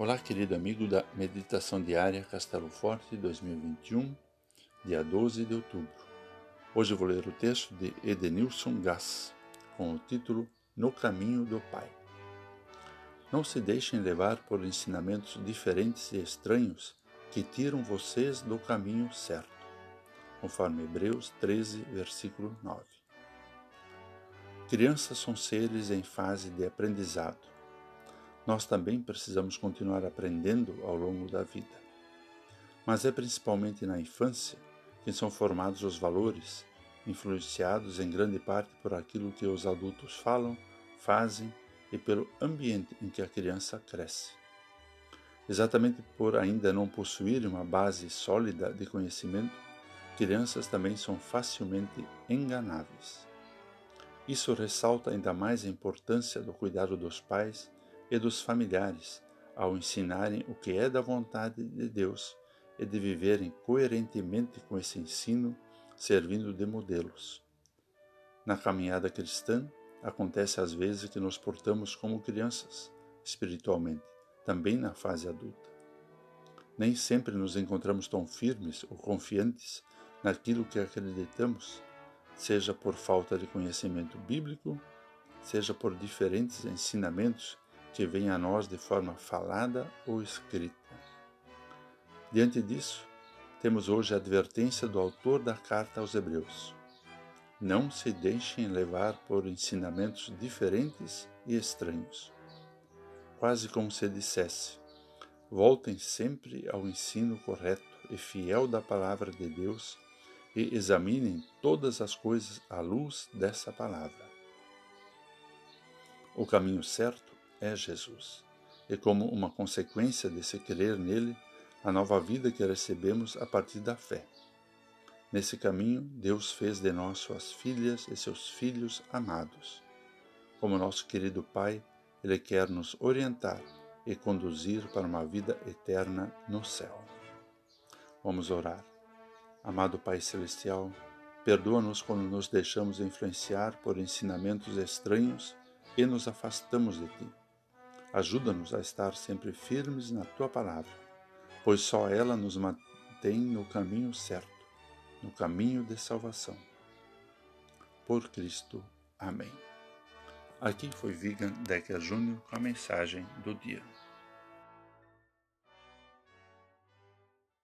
Olá, querido amigo da Meditação Diária Castelo Forte 2021, dia 12 de outubro. Hoje vou ler o texto de Edenilson Gass, com o título No Caminho do Pai. Não se deixem levar por ensinamentos diferentes e estranhos que tiram vocês do caminho certo, conforme Hebreus 13, versículo 9. Crianças são seres em fase de aprendizado nós também precisamos continuar aprendendo ao longo da vida. Mas é principalmente na infância que são formados os valores, influenciados em grande parte por aquilo que os adultos falam, fazem e pelo ambiente em que a criança cresce. Exatamente por ainda não possuir uma base sólida de conhecimento, crianças também são facilmente enganáveis. Isso ressalta ainda mais a importância do cuidado dos pais e dos familiares ao ensinarem o que é da vontade de Deus e de viverem coerentemente com esse ensino, servindo de modelos. Na caminhada cristã, acontece às vezes que nos portamos como crianças, espiritualmente, também na fase adulta. Nem sempre nos encontramos tão firmes ou confiantes naquilo que acreditamos, seja por falta de conhecimento bíblico, seja por diferentes ensinamentos que vem a nós de forma falada ou escrita. Diante disso, temos hoje a advertência do autor da carta aos Hebreus. Não se deixem levar por ensinamentos diferentes e estranhos. Quase como se dissesse: voltem sempre ao ensino correto e fiel da palavra de Deus e examinem todas as coisas à luz dessa palavra. O caminho certo é Jesus. E como uma consequência desse crer nele, a nova vida que recebemos a partir da fé. Nesse caminho, Deus fez de nós suas filhas e seus filhos amados. Como nosso querido Pai, Ele quer nos orientar e conduzir para uma vida eterna no céu. Vamos orar. Amado Pai Celestial, perdoa-nos quando nos deixamos influenciar por ensinamentos estranhos e nos afastamos de Ti. Ajuda-nos a estar sempre firmes na tua palavra, pois só ela nos mantém no caminho certo, no caminho de salvação. Por Cristo. Amém. Aqui foi Vigan Decker Júnior com a mensagem do dia.